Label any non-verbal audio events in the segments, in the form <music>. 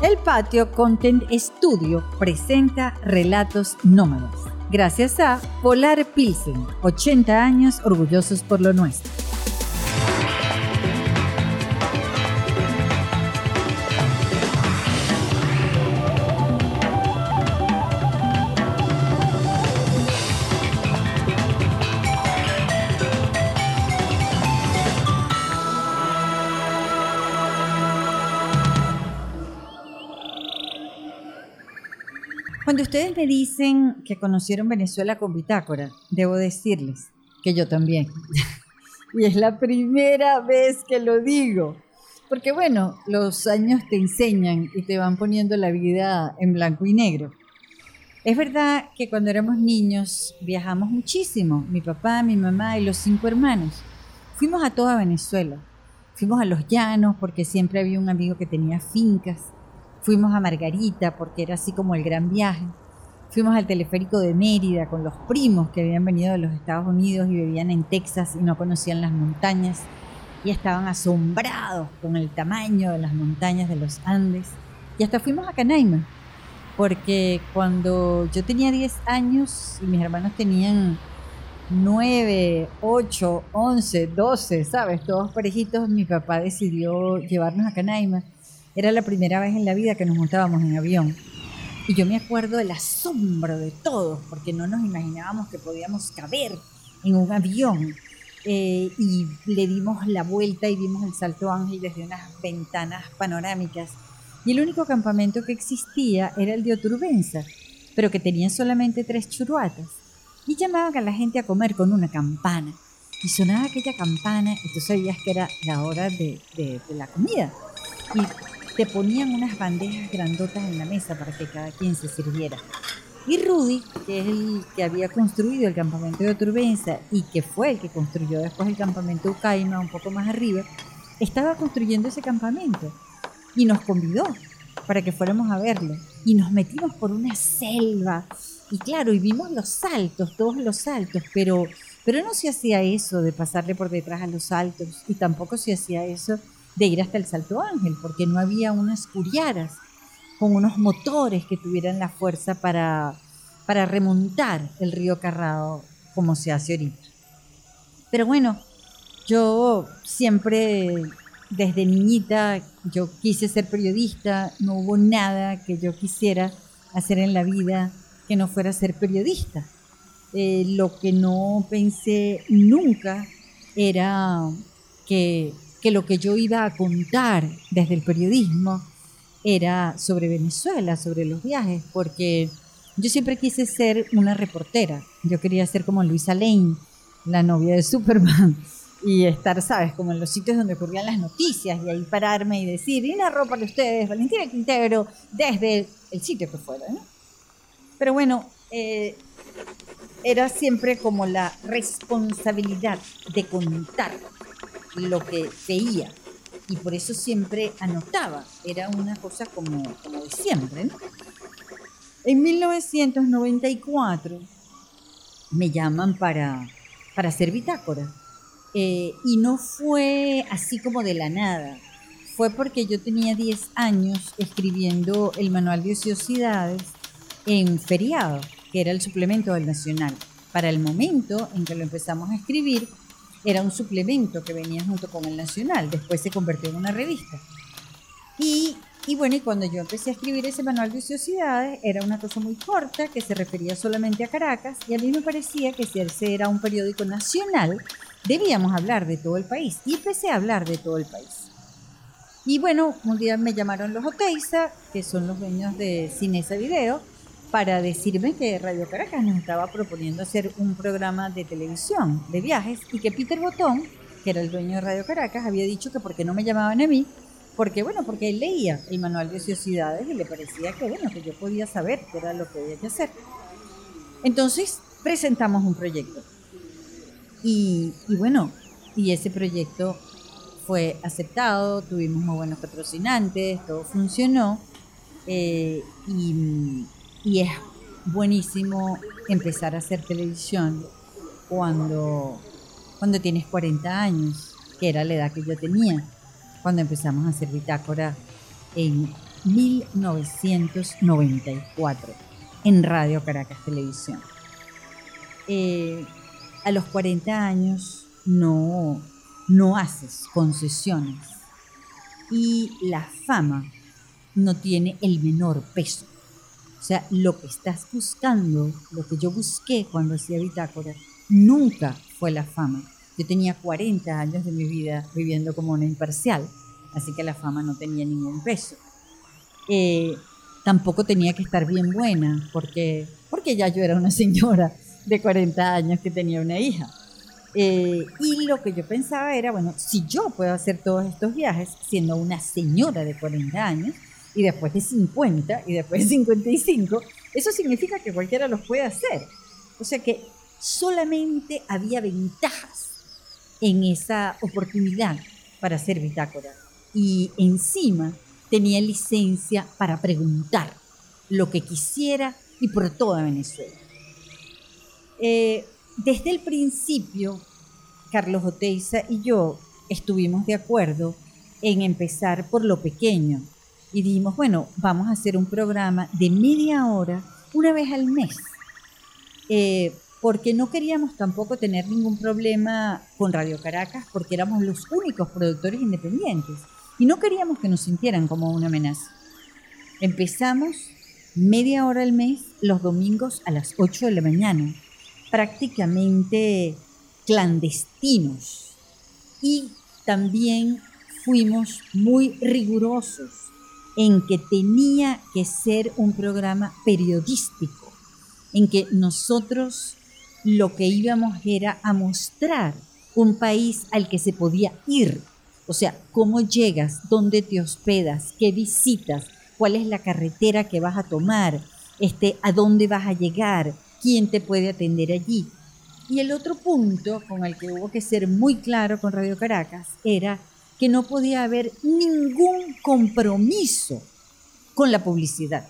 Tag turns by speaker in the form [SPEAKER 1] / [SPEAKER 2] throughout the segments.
[SPEAKER 1] El Patio Content Studio presenta Relatos Nómadas, gracias a Polar Pilsen, 80 años orgullosos por lo nuestro. Ustedes me dicen que conocieron Venezuela con Bitácora, debo decirles que yo también. <laughs> y es la primera vez que lo digo. Porque bueno, los años te enseñan y te van poniendo la vida en blanco y negro. Es verdad que cuando éramos niños viajamos muchísimo, mi papá, mi mamá y los cinco hermanos. Fuimos a toda Venezuela. Fuimos a los llanos porque siempre había un amigo que tenía fincas. Fuimos a Margarita porque era así como el gran viaje. Fuimos al teleférico de Mérida con los primos que habían venido de los Estados Unidos y vivían en Texas y no conocían las montañas y estaban asombrados con el tamaño de las montañas de los Andes. Y hasta fuimos a Canaima, porque cuando yo tenía 10 años y mis hermanos tenían 9, 8, 11, 12, ¿sabes? Todos parejitos, mi papá decidió llevarnos a Canaima era la primera vez en la vida que nos montábamos en avión. Y yo me acuerdo del asombro de todos, porque no nos imaginábamos que podíamos caber en un avión. Eh, y le dimos la vuelta y vimos el Salto Ángel desde unas ventanas panorámicas. Y el único campamento que existía era el de Oturbenza, pero que tenía solamente tres churuatas. Y llamaban a la gente a comer con una campana. Y sonaba aquella campana y tú sabías que era la hora de, de, de la comida. Y te ponían unas bandejas grandotas en la mesa para que cada quien se sirviera. Y Rudy, que es el que había construido el campamento de Turbenza y que fue el que construyó después el campamento Ucaima un poco más arriba, estaba construyendo ese campamento y nos convidó para que fuéramos a verlo. Y nos metimos por una selva. Y claro, y vimos los saltos, todos los saltos, pero, pero no se hacía eso de pasarle por detrás a los saltos y tampoco se hacía eso de ir hasta el Salto Ángel, porque no había unas curiaras con unos motores que tuvieran la fuerza para, para remontar el río Carrado como se hace ahorita. Pero bueno, yo siempre desde niñita yo quise ser periodista, no hubo nada que yo quisiera hacer en la vida que no fuera ser periodista. Eh, lo que no pensé nunca era que que lo que yo iba a contar desde el periodismo era sobre Venezuela, sobre los viajes, porque yo siempre quise ser una reportera. Yo quería ser como Luisa Lane, la novia de Superman, <laughs> y estar, ¿sabes?, como en los sitios donde ocurrían las noticias y ahí pararme y decir, y narró para ustedes Valentina Quintero desde el sitio que fuera, ¿no? Pero bueno, eh, era siempre como la responsabilidad de contar lo que veía y por eso siempre anotaba, era una cosa como, como de siempre. En 1994 me llaman para, para hacer bitácora eh, y no fue así como de la nada, fue porque yo tenía 10 años escribiendo el manual de ociosidades en feriado, que era el suplemento del Nacional. Para el momento en que lo empezamos a escribir, era un suplemento que venía junto con el Nacional, después se convirtió en una revista. Y, y, bueno, y cuando yo empecé a escribir ese manual de sociedades, era una cosa muy corta que se refería solamente a Caracas y a mí me parecía que si ese era un periódico nacional, debíamos hablar de todo el país. Y empecé a hablar de todo el país. Y bueno, un día me llamaron los Oteiza, que son los dueños de Cinesa Video, para decirme que Radio Caracas nos estaba proponiendo hacer un programa de televisión de viajes y que Peter Botón, que era el dueño de Radio Caracas, había dicho que porque no me llamaban a mí, porque bueno, porque él leía el manual de sociedades y le parecía que bueno, que yo podía saber qué era lo que había que hacer. Entonces presentamos un proyecto. Y, y bueno, y ese proyecto fue aceptado, tuvimos muy buenos patrocinantes, todo funcionó. Eh, y y es buenísimo empezar a hacer televisión cuando, cuando tienes 40 años, que era la edad que yo tenía, cuando empezamos a hacer bitácora en 1994 en Radio Caracas Televisión. Eh, a los 40 años no, no haces concesiones y la fama no tiene el menor peso. Sea, lo que estás buscando, lo que yo busqué cuando hacía bitácora, nunca fue la fama. Yo tenía 40 años de mi vida viviendo como una imparcial, así que la fama no tenía ningún peso. Eh, tampoco tenía que estar bien buena, porque, porque ya yo era una señora de 40 años que tenía una hija. Eh, y lo que yo pensaba era, bueno, si yo puedo hacer todos estos viajes siendo una señora de 40 años, y después de 50, y después de 55, eso significa que cualquiera los puede hacer. O sea que solamente había ventajas en esa oportunidad para hacer bitácora. Y encima tenía licencia para preguntar lo que quisiera y por toda Venezuela. Eh, desde el principio, Carlos Oteiza y yo estuvimos de acuerdo en empezar por lo pequeño y dijimos, bueno, vamos a hacer un programa de media hora una vez al mes, eh, porque no queríamos tampoco tener ningún problema con Radio Caracas, porque éramos los únicos productores independientes y no queríamos que nos sintieran como una amenaza. Empezamos media hora al mes los domingos a las 8 de la mañana prácticamente clandestinos. Y también fuimos muy rigurosos en que tenía que ser un programa periodístico, en que nosotros lo que íbamos era a mostrar un país al que se podía ir, o sea, cómo llegas, dónde te hospedas, qué visitas, cuál es la carretera que vas a tomar, este, a dónde vas a llegar, quién te puede atender allí. Y el otro punto con el que hubo que ser muy claro con Radio Caracas era que no podía haber ningún compromiso con la publicidad.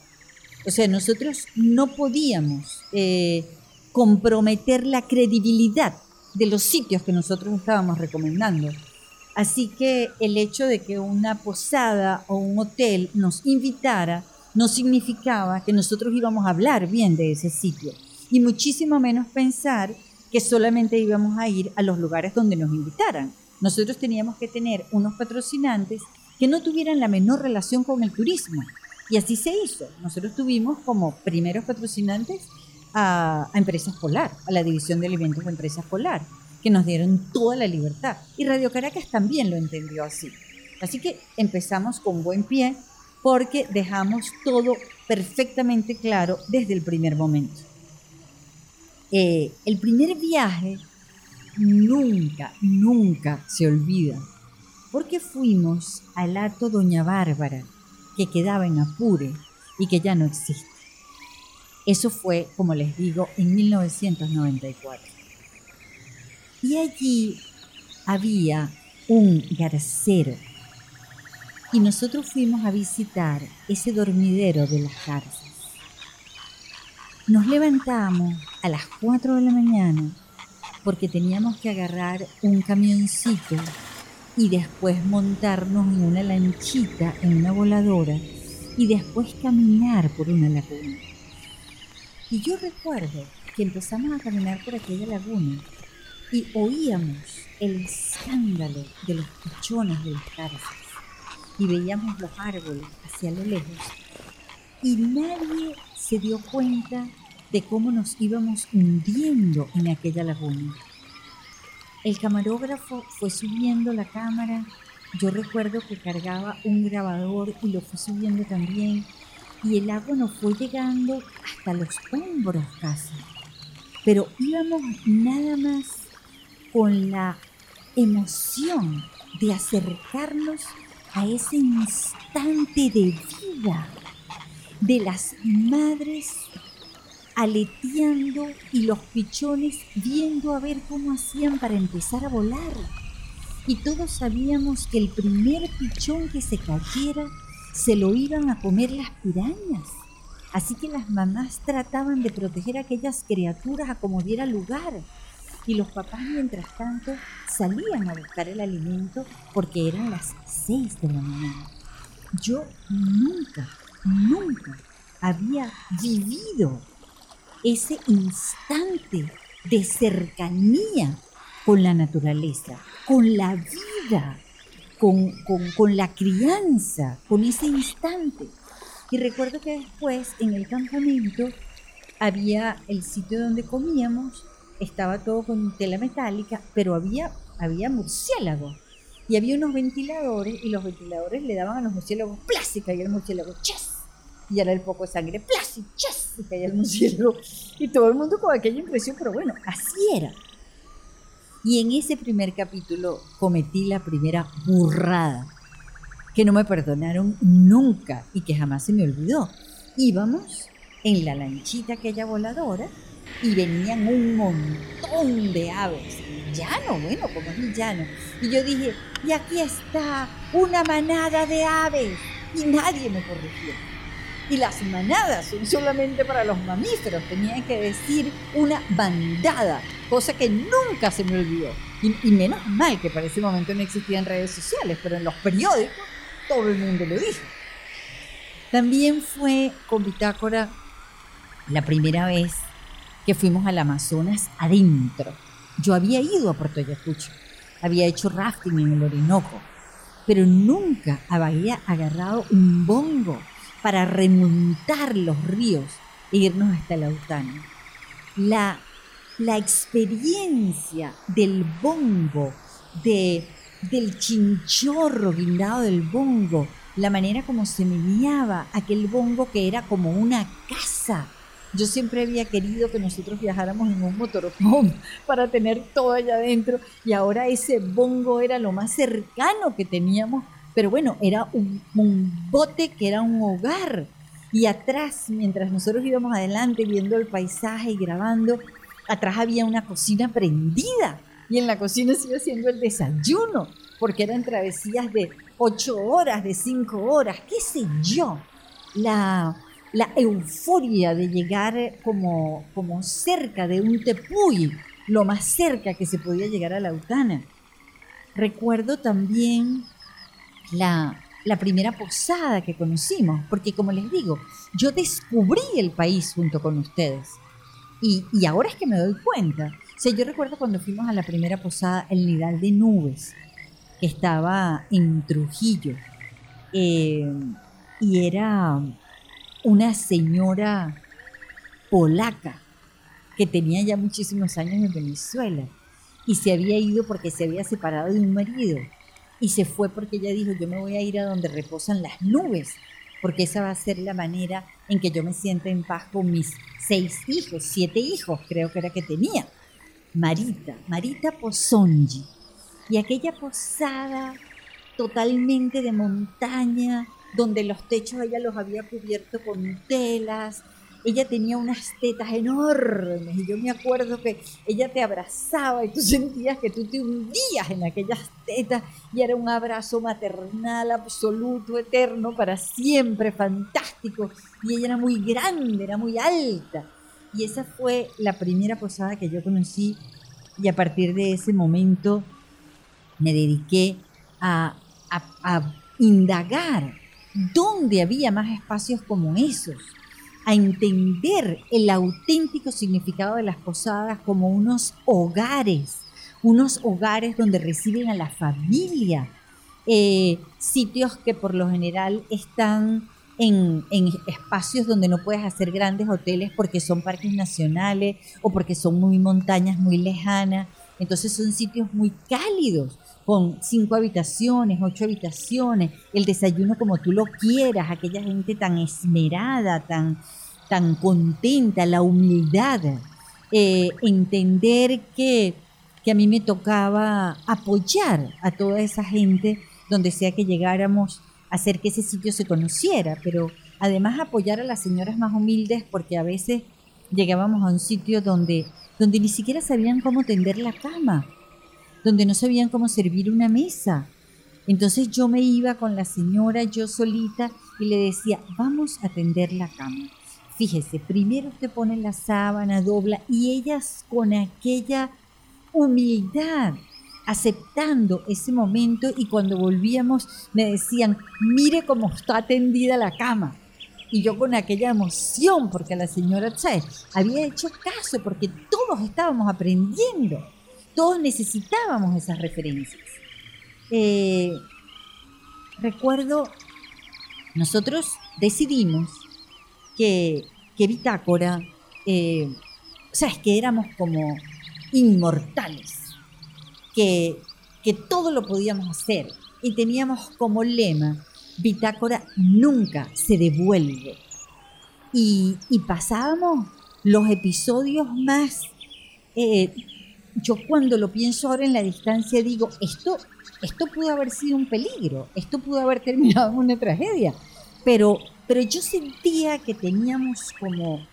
[SPEAKER 1] O sea, nosotros no podíamos eh, comprometer la credibilidad de los sitios que nosotros estábamos recomendando. Así que el hecho de que una posada o un hotel nos invitara no significaba que nosotros íbamos a hablar bien de ese sitio y muchísimo menos pensar que solamente íbamos a ir a los lugares donde nos invitaran. Nosotros teníamos que tener unos patrocinantes que no tuvieran la menor relación con el turismo. Y así se hizo. Nosotros tuvimos como primeros patrocinantes a, Empresas Polar, a la División de Alimentos de Empresas Polar, que nos dieron toda la libertad. Y Radio Caracas también lo entendió así. Así que empezamos con buen pie porque dejamos todo perfectamente claro desde el primer momento. Eh, el primer viaje nunca, nunca se olvida, porque fuimos al Alto Doña Bárbara, que quedaba en Apure y que ya no existe. Eso fue, como les digo, en 1994. Y allí había un garcero. Y nosotros fuimos a visitar ese dormidero de las garzas. Nos levantamos a las 4 de la mañana porque teníamos que agarrar un camioncito y después montarnos en una lanchita, en una voladora y después caminar por una laguna. Y yo recuerdo que empezamos a caminar por aquella laguna y oíamos el escándalo de los pichones de las garzas y veíamos los árboles hacia lo lejos y nadie se dio cuenta de cómo nos íbamos hundiendo en aquella laguna. El camarógrafo fue subiendo la cámara, yo recuerdo que cargaba un grabador y lo fue subiendo también, y el agua nos fue llegando hasta los hombros casi. Pero íbamos nada más con la emoción de acercarnos a ese instante de vida de las madres aleteando y los pichones viendo a ver cómo hacían para empezar a volar. Y todos sabíamos que el primer pichón que se cayera se lo iban a comer las pirañas. Así que las mamás trataban de proteger a aquellas criaturas a como diera lugar. Y los papás, mientras tanto, salían a buscar el alimento porque eran las seis de la mañana. yo nunca, nunca había vivido ese instante de cercanía con la naturaleza, con la vida, con, con, la crianza, con ese instante. Y recuerdo que después en el campamento había el sitio donde comíamos, estaba todo con tela metálica, pero había, había murciélagos. Y había unos ventiladores y los ventiladores le daban a los murciélagos plástica y el murciélago ¡chas! Y era el poco de sangre plástica ¡chas! Y caía el murciélago. Y todo el mundo con aquella impresión, pero bueno, así era. Y en ese primer capítulo cometí la primera burrada que no me perdonaron nunca y que jamás se me olvidó. Íbamos en la lanchita aquella voladora y venían un montón de aves. Llano, bueno, como es llano. Y yo dije, y aquí está una manada de aves. Y nadie me corrigió. Y las manadas son solamente para los mamíferos. Tenía que decir una bandada, cosa que nunca se me olvidó. Y, menos mal que para ese momento no existían redes sociales, pero en los periódicos todo el mundo lo dijo. También fue con Bitácora la primera vez que fuimos al Amazonas adentro. Yo había ido a Puerto Ayacucho, había hecho rafting en el Orinoco, pero nunca había agarrado un bongo para remontar los ríos e irnos hasta la Lautana. La, la experiencia del bongo, de, del chinchorro guindado del bongo, la manera como se meneaba aquel bongo que era como una casa. Yo siempre había querido que nosotros viajáramos en un motorhome <laughs> para tener todo allá adentro y ahora ese bongo era lo más cercano que teníamos pero bueno, era un, bote que era un hogar. Y atrás, mientras nosotros íbamos adelante viendo el paisaje y grabando, atrás había una cocina prendida. Y en la cocina se iba haciendo el desayuno, porque eran travesías de ocho horas, de cinco horas, qué sé yo. La, la euforia de llegar como, como cerca de un tepuy, lo más cerca que se podía llegar a la Lautana. Recuerdo también la, primera posada que conocimos, porque como les digo, yo descubrí el país junto con ustedes. Y, ahora es que me doy cuenta. O yo recuerdo cuando fuimos a la primera posada, el Nidal de Nubes, que estaba en Trujillo. Eh, y era una señora polaca que tenía ya muchísimos años en Venezuela y se había ido porque se había separado de un marido y se fue porque ella dijo, yo me voy a ir a donde reposan las nubes, porque esa va a ser la manera en que yo me sienta en paz con mis seis hijos, siete hijos creo que era que tenía. Marita, Marita Pozongi. Y aquella posada totalmente de montaña, donde los techos ella los había cubierto con telas, ella tenía unas tetas enormes y yo me acuerdo que ella te abrazaba y tú <laughs> sentías que tú te hundías en aquellas tetas y era un abrazo maternal absoluto, eterno, para siempre, fantástico. Y ella era muy grande, era muy alta. Y esa fue la primera posada que yo conocí y a partir de ese momento me dediqué a, indagar dónde había más espacios como esos a entender el auténtico significado de las posadas como unos hogares, unos hogares donde reciben a la familia, eh, sitios que por lo general están en, en, espacios donde no puedes hacer grandes hoteles porque son parques nacionales o porque son muy montañas muy lejanas. Entonces son sitios muy cálidos, con cinco habitaciones, ocho habitaciones, el desayuno como tú lo quieras, aquella gente tan esmerada, tan, tan contenta, la humildad, eh, entender que, que a mí me tocaba apoyar a toda esa gente donde sea que llegáramos, hacer que ese sitio se conociera, pero además apoyar a las señoras más humildes porque a veces llegábamos a un sitio donde, donde ni siquiera sabían cómo tender la cama donde no sabían cómo servir una mesa. Entonces yo me iba con la señora, yo solita, y le decía, vamos a tender la cama. Fíjese, primero usted pone la sábana, dobla, y ellas con aquella humildad, aceptando ese momento y cuando volvíamos me decían, mire cómo está tendida la cama. Y yo con aquella emoción, porque la señora Che había hecho caso, porque todos estábamos aprendiendo, todos necesitábamos esas referencias. Eh, recuerdo, nosotros decidimos que, que Bitácora, eh, o sea, es que éramos como inmortales, que, que todo lo podíamos hacer y teníamos como lema, Bitácora nunca se devuelve. Y, y pasábamos los episodios más... Eh, yo cuando lo pienso ahora en la distancia digo, esto, esto pudo haber sido un peligro, esto pudo haber terminado en una tragedia, pero, pero yo sentía que teníamos como,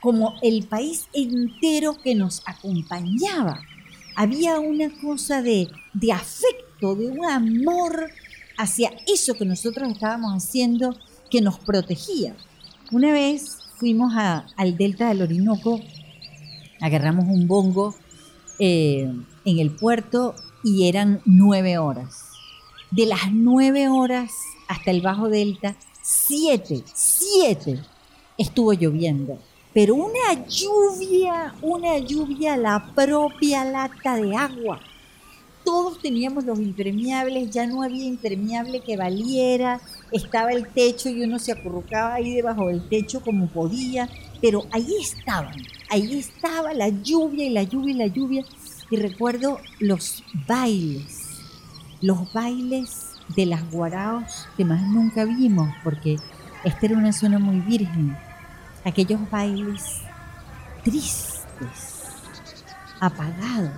[SPEAKER 1] como el país entero que nos acompañaba. Había una cosa de, de afecto, de un amor hacia eso que nosotros estábamos haciendo que nos protegía. Una vez fuimos al delta del Orinoco, agarramos un bongo eh, en el puerto y eran nueve horas. De las nueve horas hasta el bajo delta, siete, siete estuvo lloviendo. Pero una lluvia, una lluvia, la propia lata de agua todos teníamos los impermeables, ya no había impermeable que valiera, estaba el techo y uno se acurrucaba ahí debajo del techo como podía, pero ahí estaban, ahí estaba la lluvia y la lluvia y la lluvia. Y recuerdo los bailes, los bailes de las guaraos que más nunca vimos, porque esta era una zona muy virgen. Aquellos bailes tristes, apagados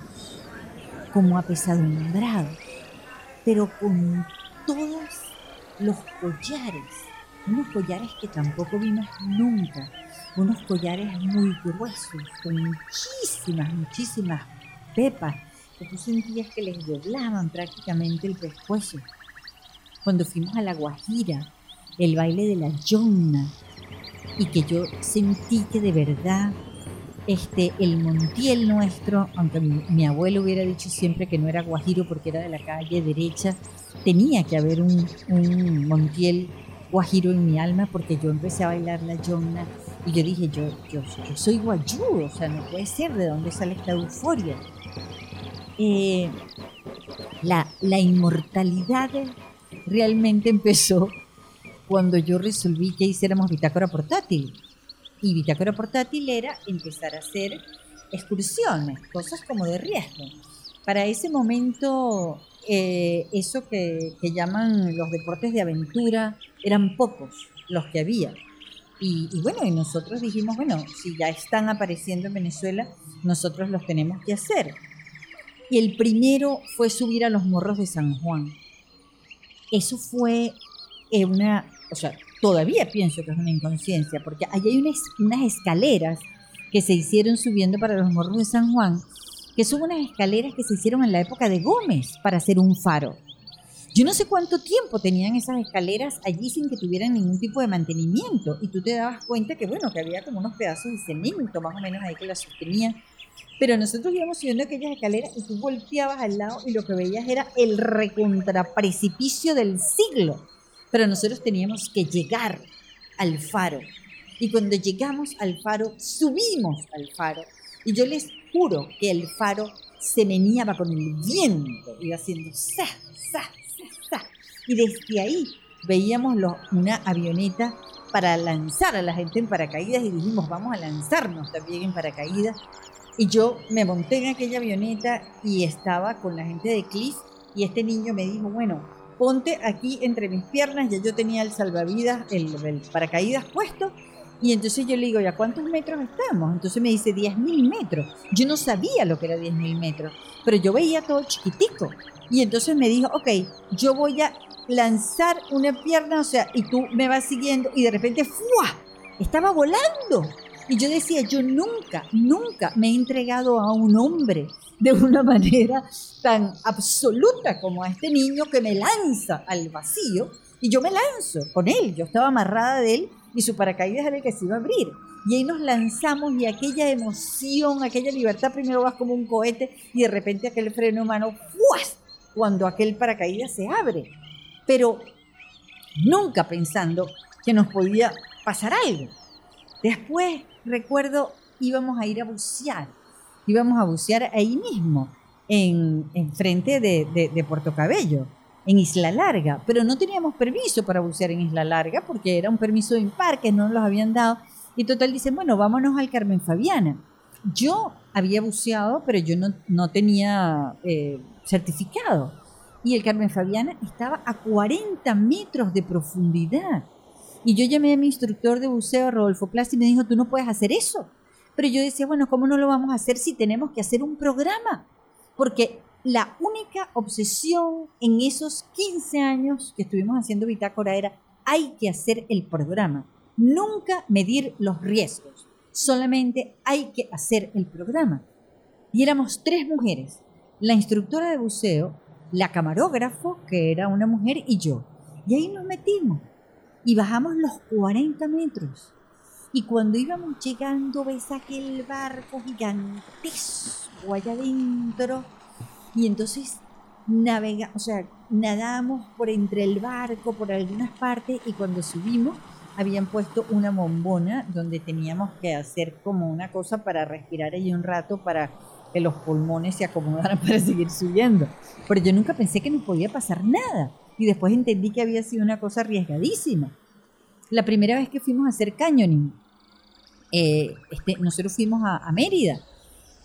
[SPEAKER 1] como apesadumbrado, pero con todos los collares, unos collares que tampoco vimos nunca, unos collares muy gruesos, con muchísimas, muchísimas pepas, que tú sentías que les doblaban prácticamente el pescuezo. Cuando fuimos a la Guajira, el baile de la yonna, y que yo sentí que de verdad este, el Montiel nuestro, aunque mi, abuelo hubiera dicho siempre que no era Guajiro porque era de la calle derecha, tenía que haber un, Montiel Guajiro en mi alma porque yo empecé a bailar la yonna y yo dije, yo, yo, soy guayú, o sea, no puede ser de dónde sale esta euforia. Eh, la, la inmortalidad realmente empezó cuando yo resolví que hiciéramos bitácora portátil y Bitácora Portátil era empezar a hacer excursiones, cosas como de riesgo. Para ese momento, eh, eso que, llaman los deportes de aventura eran pocos los que había. Y, y, bueno, y nosotros dijimos, bueno, si ya están apareciendo en Venezuela, nosotros los tenemos que hacer. Y el primero fue subir a los morros de San Juan. Eso fue eh, una, o sea, todavía pienso que es una inconsciencia, porque allí hay unas, unas escaleras que se hicieron subiendo para los morros de San Juan, que son unas escaleras que se hicieron en la época de Gómez para hacer un faro. Yo no sé cuánto tiempo tenían esas escaleras allí sin que tuvieran ningún tipo de mantenimiento. Y tú te dabas cuenta que, bueno, que había como unos pedazos de cemento más o menos ahí que las sostenían. Pero nosotros íbamos subiendo aquellas escaleras y tú volteabas al lado y lo que veías era el recontraprecipicio del siglo pero nosotros teníamos que llegar al faro. Y cuando llegamos al faro, subimos al faro. Y yo les juro que el faro se meneaba con el viento, iba haciendo sa, sa. Y desde ahí veíamos una avioneta para lanzar a la gente en paracaídas y dijimos, vamos a lanzarnos también en paracaídas. Y yo me monté en aquella avioneta y estaba con la gente de CLIS y este niño me dijo, bueno, ponte aquí entre mis piernas, ya yo tenía el salvavidas, el, paracaídas puesto, y entonces yo le digo, ¿ya cuántos metros estamos? Entonces me dice 10.000 metros. Yo no sabía lo que era 10.000 metros, pero yo veía todo chiquitico. Y entonces me dijo, ok, yo voy a lanzar una pierna, o sea, y tú me vas siguiendo, y de repente, ¡fua! Estaba volando. Y yo decía, yo nunca, nunca me he entregado a un hombre de una <laughs> manera tan absoluta como a este niño que me lanza al vacío y yo me lanzo con él. Yo estaba amarrada de él y su paracaídas era el que se iba a abrir. Y ahí nos lanzamos y aquella emoción, aquella libertad, primero vas como un cohete y de repente aquel freno humano, ¡fuas! cuando aquel paracaídas se abre. Pero nunca pensando que nos podía pasar algo. Después, recuerdo, íbamos a ir a bucear. Íbamos a bucear ahí mismo, en, en frente de, Puerto Cabello en Isla Larga, pero no teníamos permiso para bucear en Isla Larga porque era un permiso de impar no nos los habían dado. Y total dicen, bueno, vámonos al Carmen Fabiana. Yo había buceado, pero yo no, no tenía eh, certificado. Y el Carmen Fabiana estaba a 40 metros de profundidad. Y yo llamé a mi instructor de buceo, Rodolfo Plas, y me dijo, tú no puedes hacer eso. Pero yo decía, bueno, ¿cómo no lo vamos a hacer si tenemos que hacer un programa? Porque la única obsesión en esos 15 años que estuvimos haciendo Bitácora era hay que hacer el programa, nunca medir los riesgos, solamente hay que hacer el programa. Y éramos tres mujeres, la instructora de buceo, la camarógrafo, que era una mujer, y yo. Y ahí nos metimos y bajamos los 40 metros. Y cuando íbamos llegando, ves aquel barco gigantesco allá adentro y entonces navega, o sea, nadamos por entre el barco, por algunas partes, y cuando subimos habían puesto una bombona donde teníamos que hacer como una cosa para respirar ahí un rato para que los pulmones se acomodaran <laughs> para seguir subiendo. Pero yo nunca pensé que nos podía pasar nada. Y después entendí que había sido una cosa arriesgadísima. La primera vez que fuimos a hacer canyoning, eh, este, nosotros fuimos a, Mérida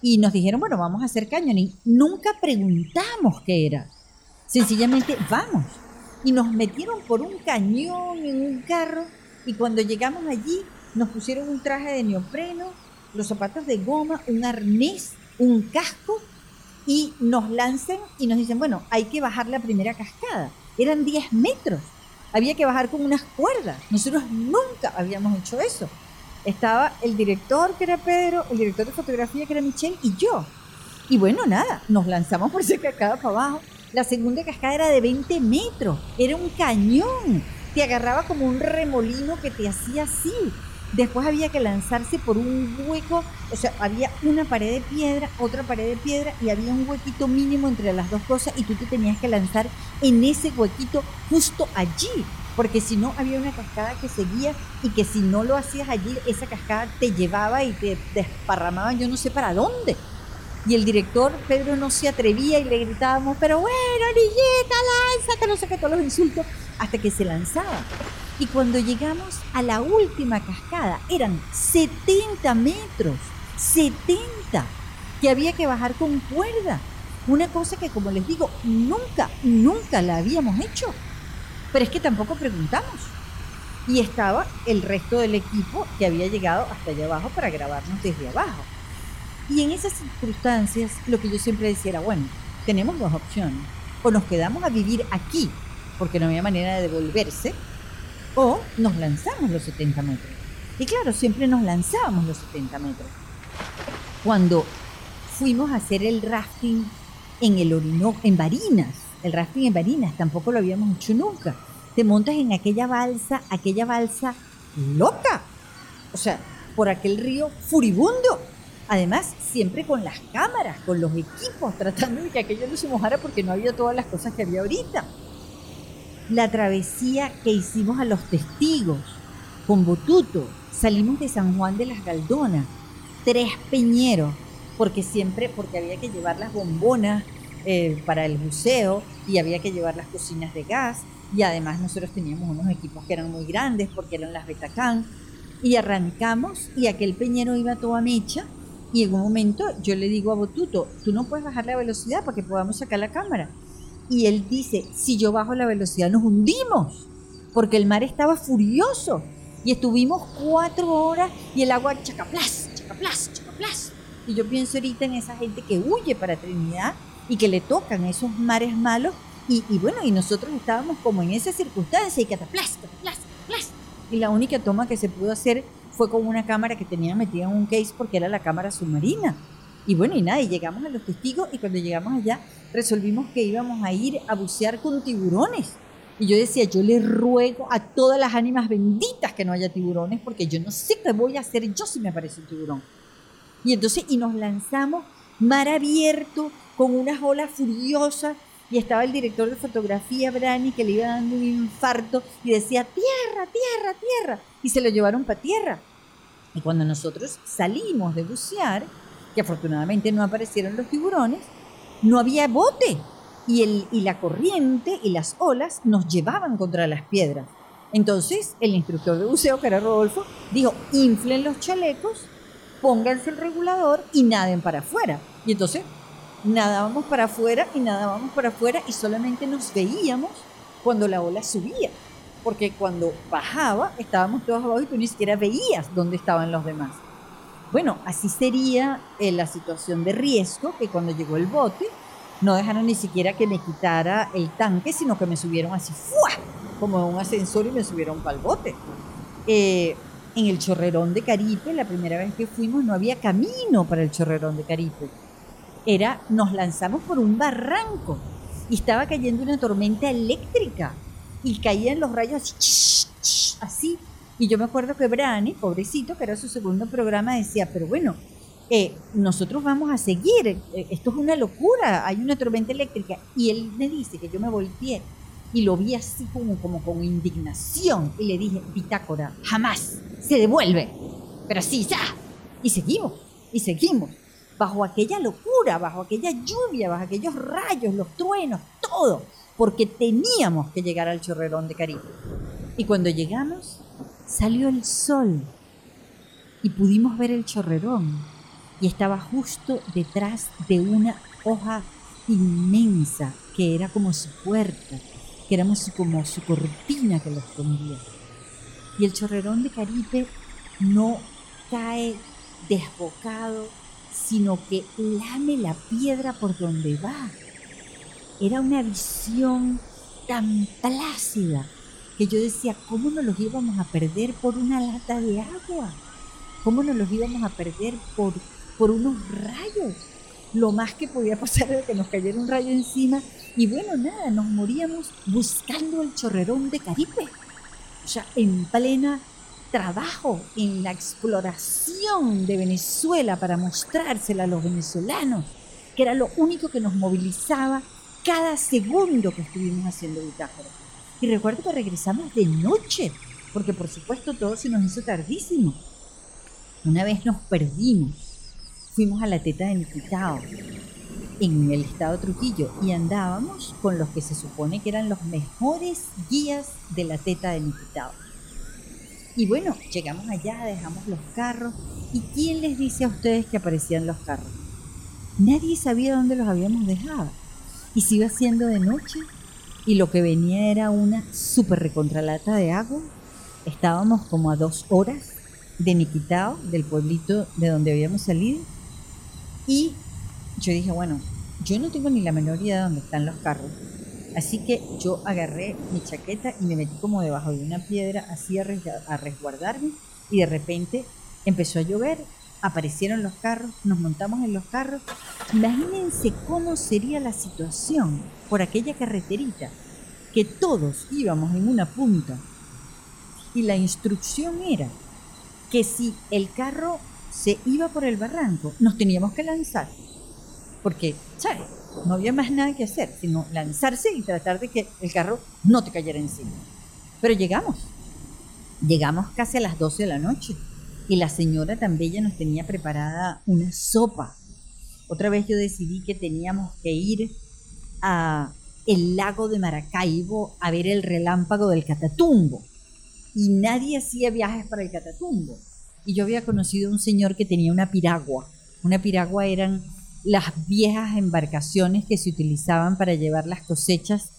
[SPEAKER 1] y nos dijeron, bueno, vamos a hacer canyoning. Nunca preguntamos qué era. Sencillamente vamos. Y nos metieron por un cañón en un carro y cuando llegamos allí nos pusieron un traje de neopreno, los zapatos de goma, un arnés, un casco y nos lanzan y nos dicen, bueno, hay que bajar la primera cascada. Eran 10 metros. Había que bajar con unas cuerdas. Nosotros nunca habíamos hecho eso estaba el director, que era Pedro, el director de fotografía, que era Michelle, y yo. Y bueno, nada, nos lanzamos por esa cascada para abajo. La segunda cascada era de 20 metros, era un cañón. Te agarraba como un remolino que te hacía así. Después había que lanzarse por un hueco, o sea, había una pared de piedra, otra pared de piedra y había un huequito mínimo entre las dos cosas y tú te tenías que lanzar en ese huequito justo allí porque si no había una cascada que seguía y que si no lo hacías allí, esa cascada te llevaba y te desparramaba yo no sé para dónde. Y el director Pedro no se atrevía y le gritábamos, pero bueno, niñita, lánzate, no sé qué, todos los insultos, hasta que se lanzaba. Y cuando llegamos a la última cascada, eran 70 metros, 70, que había que bajar con cuerda. Una cosa que, como les digo, nunca, nunca la habíamos hecho. Pero es que tampoco preguntamos. Y estaba el resto del equipo que había llegado hasta allá abajo para grabarnos desde abajo. Y en esas circunstancias, lo que yo siempre decía era, bueno, tenemos dos opciones. O nos quedamos a vivir aquí, porque no había manera de devolverse, o nos lanzamos los 70 metros. Y claro, siempre nos lanzábamos los 70 metros. Cuando fuimos a hacer el rafting en el Orinoco, en Barinas, el rafting en Barinas, tampoco lo habíamos hecho nunca. Te montas en aquella balsa, aquella balsa loca. O sea, por aquel río furibundo. Además, siempre con las cámaras, con los equipos, tratando de que aquello no se mojara porque no había todas las cosas que había ahorita. La travesía que hicimos a los testigos, con Botuto, salimos de San Juan de las Galdonas, tres peñeros, porque siempre, porque había que llevar las bombonas eh, para el buceo y había que llevar las cocinas de gas y además nosotros teníamos unos equipos que eran muy grandes porque eran las Betacán y arrancamos y aquel peñero iba toda mecha y en un momento yo le digo a Botuto, tú no puedes bajar la velocidad para que podamos sacar la cámara. Y él dice, si yo bajo la velocidad nos hundimos, porque el mar estaba furioso. Y estuvimos cuatro horas y el agua chacaplas, chacaplas, chacaplas. Y yo pienso ahorita en esa gente que huye para Trinidad y que le tocan esos mares malos. Y, bueno, y nosotros estábamos como en esa circunstancia y cataplas, cataplas, cataplas. Y la única toma que se pudo hacer fue con una cámara que tenía metida en un case porque era la cámara submarina. Y bueno, y nada, y llegamos a los testigos y cuando llegamos allá resolvimos que íbamos a ir a bucear con tiburones. Y yo decía, yo le ruego a todas las ánimas benditas que no haya tiburones, porque yo no sé qué voy a hacer yo si me aparece un tiburón. Y entonces, y nos lanzamos mar abierto, con unas olas furiosas, y estaba el director de fotografía, Brani, que le iba dando un infarto y decía, tierra, tierra, tierra, y se lo llevaron para tierra. Y cuando nosotros salimos de bucear, que afortunadamente no aparecieron los tiburones, no había bote. Y, el, y la corriente y las olas nos llevaban contra las piedras. Entonces el instructor de buceo, que era Rodolfo, dijo, inflen los chalecos, pónganse el regulador y naden para afuera. Y entonces nadábamos para afuera y nadábamos para afuera y solamente nos veíamos cuando la ola subía. Porque cuando bajaba estábamos todos abajo y tú ni siquiera veías dónde estaban los demás. Bueno, así sería eh, la situación de riesgo que cuando llegó el bote no dejaron ni siquiera que me quitara el tanque, sino que me subieron así, ¡fua! como un ascensor y me subieron para el bote. Eh, en el Chorrerón de Caripe, la primera vez que fuimos, no había camino para el Chorrerón de Caripe. Era, nos lanzamos por un barranco y estaba cayendo una tormenta eléctrica y caían los rayos así, así y yo me acuerdo que Brani, pobrecito, que era su segundo programa, decía, pero bueno, eh, nosotros vamos a seguir, eh, esto es una locura, hay una tormenta eléctrica. Y él me dice que yo me volteé y lo vi así como, como con indignación y le dije, bitácora, jamás se devuelve, pero sí, ya. Y seguimos, y seguimos, bajo aquella locura, bajo aquella lluvia, bajo aquellos rayos, los truenos, todo, porque teníamos que llegar al chorrerón de Caribe. Y cuando llegamos, salió el sol y pudimos ver el chorrerón y estaba justo detrás de una hoja inmensa que era como su puerta, que era como su cortina que lo escondía. Y el chorrerón de Caribe no cae desbocado, sino que lame la piedra por donde va. Era una visión tan plácida yo decía, ¿cómo nos los íbamos a perder por una lata de agua? ¿Cómo nos los íbamos a perder por, por unos rayos? Lo más que podía pasar era que nos cayera un rayo encima y bueno, nada, nos moríamos buscando el chorrerón de Caribe. O sea, en plena trabajo, en la exploración de Venezuela para mostrársela a los venezolanos, que era lo único que nos movilizaba cada segundo que estuvimos haciendo bitácora. Y recuerdo que regresamos de noche, porque por supuesto todo se nos hizo tardísimo. Una vez nos perdimos, fuimos a la teta de Niquitao, en el estado Trujillo, y andábamos con los que se supone que eran los mejores guías de la teta de Niquitao. Y bueno, llegamos allá, dejamos los carros, ¿y quién les dice a ustedes que aparecían los carros? Nadie sabía dónde los habíamos dejado. Y se iba haciendo de noche y lo que venía era una súper recontralata de agua. Estábamos como a dos horas de Niquitao, del pueblito de donde habíamos salido. Y yo dije, bueno, yo no tengo ni la menor idea de dónde están los carros. Así que yo agarré mi chaqueta y me metí como debajo de una piedra, así a resguardarme. Y de repente empezó a llover, aparecieron los carros, nos montamos en los carros. Imagínense cómo sería la situación por aquella carreterita, que todos íbamos en una punta. Y la instrucción era que si el carro se iba por el barranco, nos teníamos que lanzar. Porque, ¿sabes? No había más nada que hacer, sino lanzarse y tratar de que el carro no te cayera encima. Pero llegamos. Llegamos casi a las 12 de la noche. Y la señora tan bella nos tenía preparada una sopa. Otra vez yo decidí que teníamos que ir a el lago de Maracaibo a ver el relámpago del Catatumbo. Y nadie hacía viajes para el Catatumbo. Y yo había conocido a un señor que tenía una piragua. Una piragua eran las viejas embarcaciones que se utilizaban para llevar las cosechas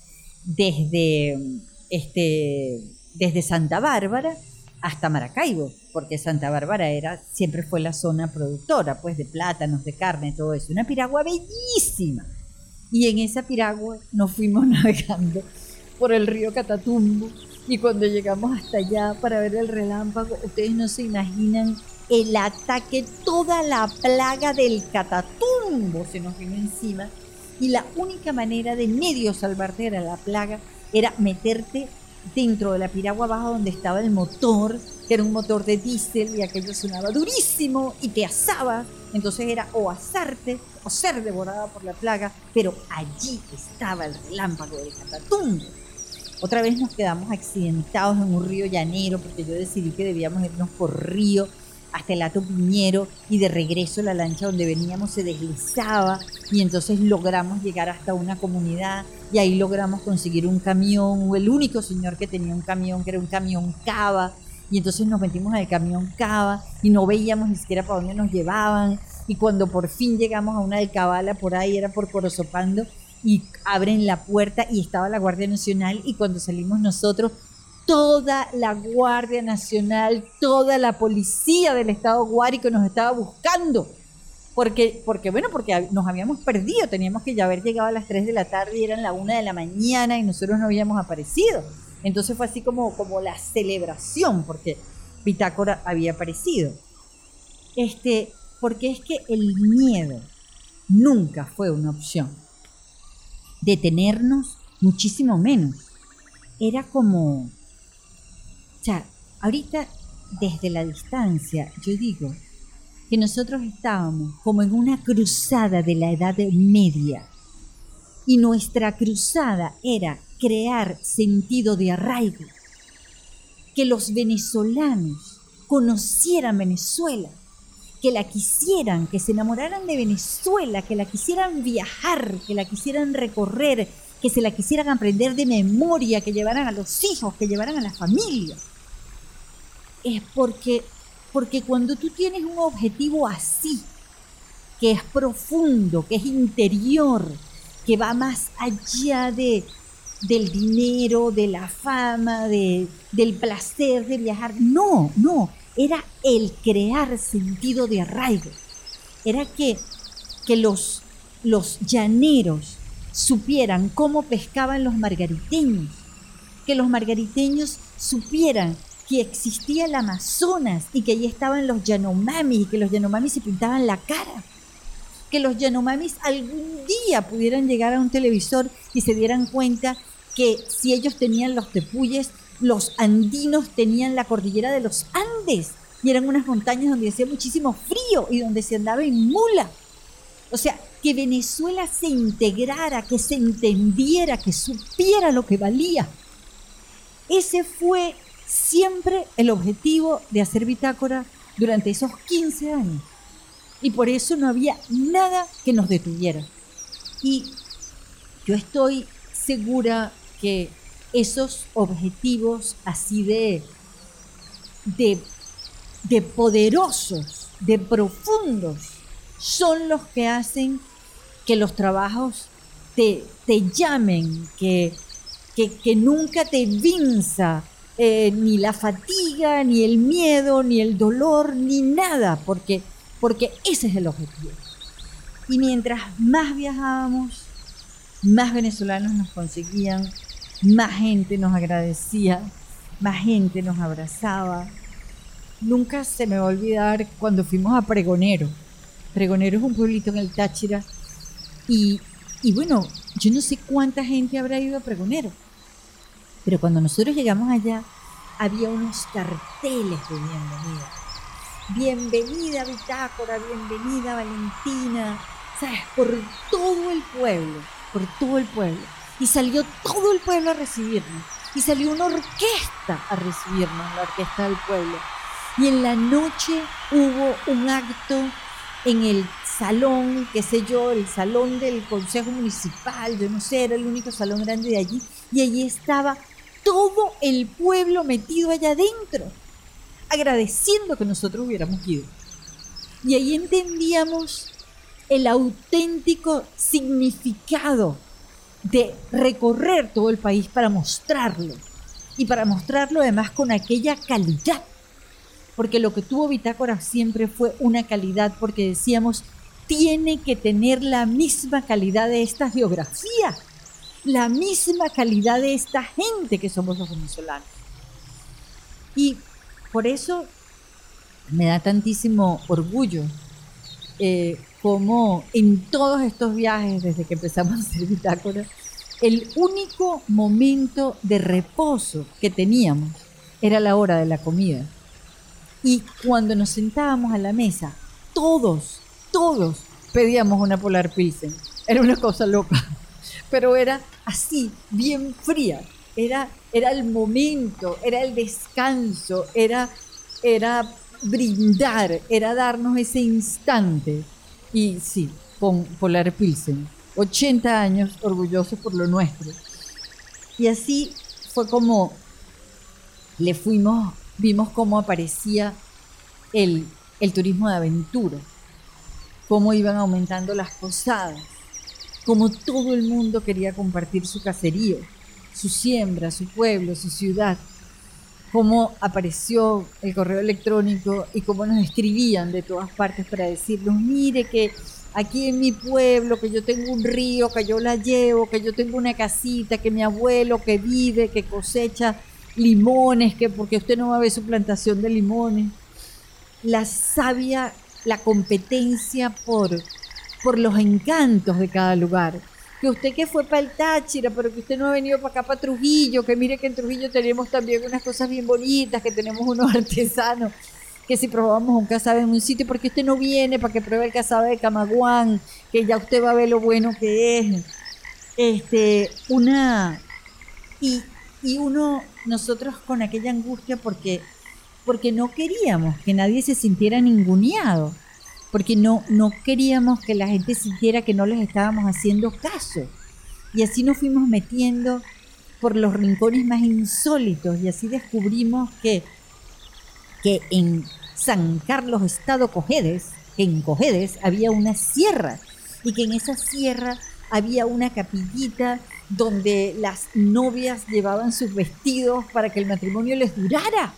[SPEAKER 1] desde, este, desde Santa Bárbara hasta Maracaibo, porque Santa Bárbara era, siempre fue la zona productora, pues de plátanos, de carne, todo eso. Una piragua bellísima y en esa piragua nos fuimos <laughs> navegando por el río Catatumbo. Y cuando llegamos hasta allá para ver el relámpago, ustedes no se imaginan el ataque, toda la plaga del Catatumbo se nos vino encima. Y la única manera de medio salvarte era la plaga era meterte dentro de la piragua abajo donde estaba el motor, que era un motor de diésel y aquello sonaba durísimo y te asaba. Entonces era o asarte o ser devorada por la plaga, pero allí estaba el relámpago del catatumbo. Otra vez nos quedamos accidentados en un río llanero porque yo decidí que debíamos irnos por río hasta el Ato Piñero y de regreso la lancha donde veníamos se deslizaba y entonces logramos llegar hasta una comunidad y ahí logramos conseguir un camión, el único señor que tenía un camión, que era un camión cava, y entonces nos metimos al camión cava y no veíamos ni siquiera para dónde nos llevaban y cuando por fin llegamos a una alcabala por ahí, era por Corozopando, y abren la puerta y estaba la Guardia Nacional y cuando salimos nosotros toda la Guardia Nacional, toda la policía del estado Guárico nos estaba buscando. Porque, porque, bueno, porque nos habíamos perdido, teníamos que ya haber llegado a las 3 de la tarde y eran la 1 de la mañana y nosotros no habíamos aparecido. Entonces fue así como, como la celebración, porque Pitácora había aparecido. Este, porque es que el miedo nunca fue una opción. Detenernos, muchísimo menos. Era como, o sea, ahorita desde la distancia, yo digo que nosotros estábamos como en una cruzada de la Edad Media. Y nuestra cruzada era crear sentido de arraigo. Que los venezolanos conocieran Venezuela, que la quisieran, que se enamoraran de Venezuela, que la quisieran viajar, que la quisieran recorrer, que se la quisieran aprender de memoria, que llevaran a los hijos, que llevaran a la familia es porque, porque cuando tú tienes un objetivo así, que es profundo, que es interior, que va más allá de, del dinero, de la fama, de, del placer de viajar. No, no, era el crear sentido de arraigo. Era que, que los, los llaneros supieran cómo pescaban los margariteños, que los margariteños supieran que existía el Amazonas y que allí estaban los Yanomamis y que los Yanomamis se pintaban la cara. Que los Yanomamis algún día pudieran llegar a un televisor y se dieran cuenta que si ellos tenían los tepuyes, los andinos tenían la cordillera de los Andes y eran unas montañas donde hacía muchísimo frío y donde se andaba en mula. O sea, que Venezuela se integrara, que se entendiera, que supiera lo que valía. Ese fue siempre el objetivo de hacer bitácora durante esos 15 años. Y por eso no había nada que nos detuviera. Y yo estoy segura que esos objetivos así de, de, de poderosos, de profundos, son los que hacen que los trabajos te, te llamen, que, que, nunca te vinza eh, ni la fatiga, ni el miedo, ni el dolor, ni nada, porque, porque ese es el objetivo. Y mientras más viajábamos, más venezolanos nos conseguían, más gente nos agradecía, más gente nos abrazaba. Nunca se me va a olvidar cuando fuimos a Pregonero. Pregonero es un pueblito en el Táchira. Y, y bueno, yo no sé cuánta gente habrá ido a Pregonero pero cuando nosotros llegamos allá, había unos carteles de bienvenida. Bienvenida Bitácora, bienvenida Valentina, ¿sabes? Por todo el pueblo, por todo el pueblo. Y salió todo el pueblo a recibirnos. Y salió una orquesta a recibirnos, la orquesta del pueblo. Y en la noche hubo un acto en el salón, qué sé yo, el salón del Consejo Municipal, yo no sé, era el único salón grande de allí, y allí estaba todo el pueblo metido allá adentro, agradeciendo que nosotros hubiéramos ido. Y ahí entendíamos el auténtico significado de recorrer todo el país para mostrarlo. Y para mostrarlo además con aquella calidad. Porque lo que tuvo Bitácora siempre fue una calidad, porque decíamos, tiene que tener la misma calidad de esta geografía la misma calidad de esta gente que somos los venezolanos. Y por eso me da tantísimo orgullo eh, como en todos estos viajes, desde que empezamos <laughs> a hacer bitácora, el único momento de reposo que teníamos era la hora de la comida. Y cuando nos sentábamos a la mesa, todos, todos pedíamos una Polar Pilsen. Era una cosa loca, <laughs> pero era así, bien fría. Era, era el momento, era el descanso, era, era brindar, era darnos ese instante. Y sí, con Polar Pilsen. 80 años orgullosos por lo nuestro. Y así fue como le fuimos, vimos cómo aparecía el, el turismo de aventura, cómo iban aumentando las posadas, cómo todo el mundo quería compartir su caserío, su siembra, su pueblo, su ciudad, cómo apareció el correo electrónico y cómo nos escribían de todas partes para decirnos, mire que aquí en mi pueblo, que yo tengo un río, que yo la llevo, que yo tengo una casita, que mi abuelo que vive, que cosecha limones, que porque usted no va a ver su plantación de limones. La sabia, la competencia por, por los encantos de cada lugar. Que usted que fue para el Táchira, pero que usted no ha venido para acá, para Trujillo, que mire que en Trujillo tenemos también unas cosas bien bonitas, que tenemos unos <laughs> artesanos que si probamos un cazabe en un sitio, porque usted no viene para que pruebe el cazabe de Camaguán, que ya usted va a ver lo bueno que es. Este, una. Y, y uno, nosotros con aquella angustia, porque, porque no queríamos que nadie se sintiera ninguneado, porque no, no queríamos que la gente sintiera que no les estábamos haciendo caso. Y así nos fuimos metiendo por los rincones más insólitos y así descubrimos que que en San Carlos Estado Cojedes, en Cojedes había una sierra y que en esa sierra había una capillita donde las novias llevaban sus vestidos para que el matrimonio les durara.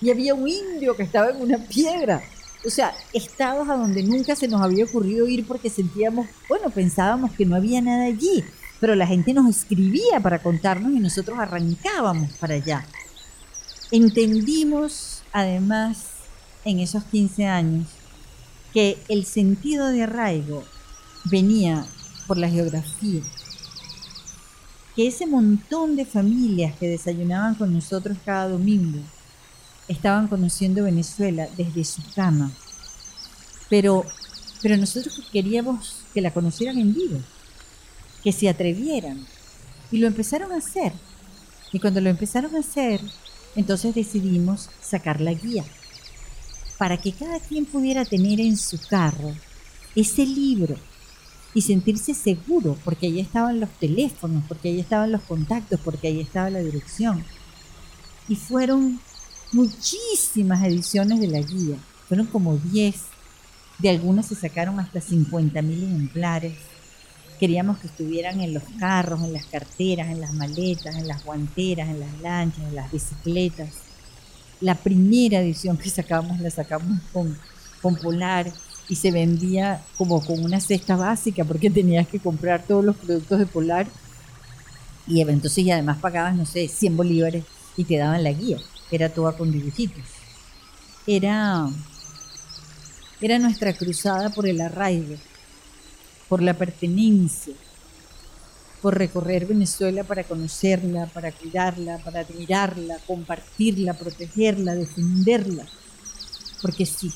[SPEAKER 1] Y había un indio que estaba en una piedra. O sea, estados a donde nunca se nos había ocurrido ir porque sentíamos, bueno, pensábamos que no había nada allí, pero la gente nos escribía para contarnos y nosotros arrancábamos para allá. Entendimos además en esos 15 años que el sentido de arraigo venía por la geografía, que ese montón de familias que desayunaban con nosotros cada domingo estaban conociendo Venezuela desde su cama, pero, pero nosotros queríamos que la conocieran en vivo, que se atrevieran, y lo empezaron a hacer. Y cuando lo empezaron a hacer, entonces decidimos sacar la guía para que cada quien pudiera tener en su carro ese libro y sentirse seguro, porque ahí estaban los teléfonos, porque ahí estaban los contactos, porque ahí estaba la dirección. Y fueron muchísimas ediciones de la guía, fueron como 10, de algunas se sacaron hasta 50 mil ejemplares Queríamos que estuvieran en los carros, en las carteras, en las maletas, en las guanteras, en las lanchas, en las bicicletas. La primera edición que sacamos la sacamos con, con Polar y se vendía como con una cesta básica porque tenías que comprar todos los productos de Polar y entonces y además pagabas, no sé, 100 bolívares y te daban la guía. Era toda con dibujitos. Era, era nuestra cruzada por el arraigo por la pertenencia, por recorrer Venezuela para conocerla, para cuidarla, para admirarla, compartirla, protegerla, defenderla. Porque sí,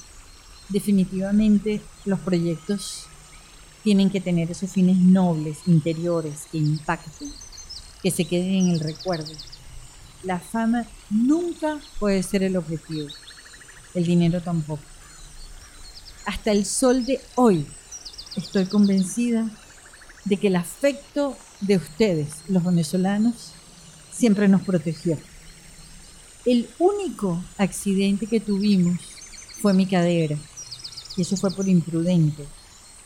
[SPEAKER 1] definitivamente los proyectos tienen que tener esos fines nobles, interiores, que impacten, que se queden en el recuerdo. La fama nunca puede ser el objetivo, el dinero tampoco. Hasta el sol de hoy estoy convencida de que el afecto de ustedes, los venezolanos, siempre nos protegió. El único accidente que tuvimos fue mi cadera, y eso fue por imprudente,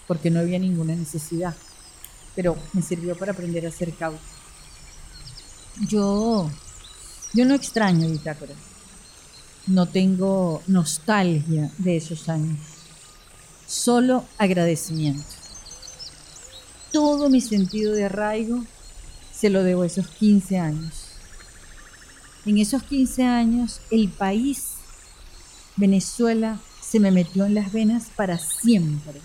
[SPEAKER 1] porque no había ninguna necesidad, pero me sirvió para aprender a ser cauto. Yo, yo no extraño bitácora, no tengo nostalgia de esos años solo agradecimiento. Todo mi sentido de arraigo se lo debo a esos 15 años. En esos 15 años el país, Venezuela, se me metió en las venas para siempre.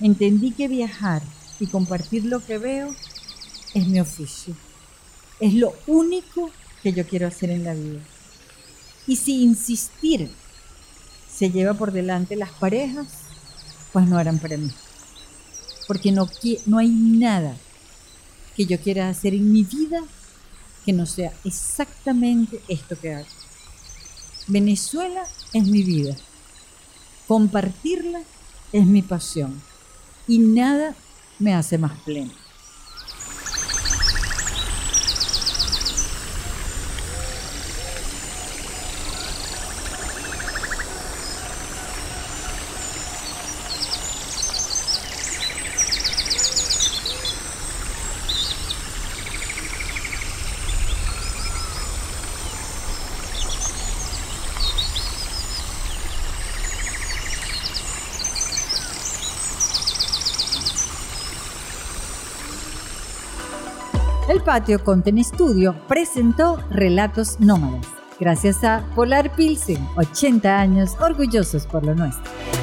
[SPEAKER 1] Entendí que viajar y compartir lo que veo es mi oficio. Es lo único que yo quiero hacer en la vida. Y si insistir se lleva por delante las parejas, pues no eran para mí. Porque no, no hay nada que yo quiera hacer en mi vida que no sea exactamente esto que hago. Venezuela es mi vida. Compartirla es mi pasión. Y nada me hace más pleno. El Patio Content Studio presentó Relatos Nómadas, gracias a Polar Pilsen, 80 años orgullosos por lo nuestro.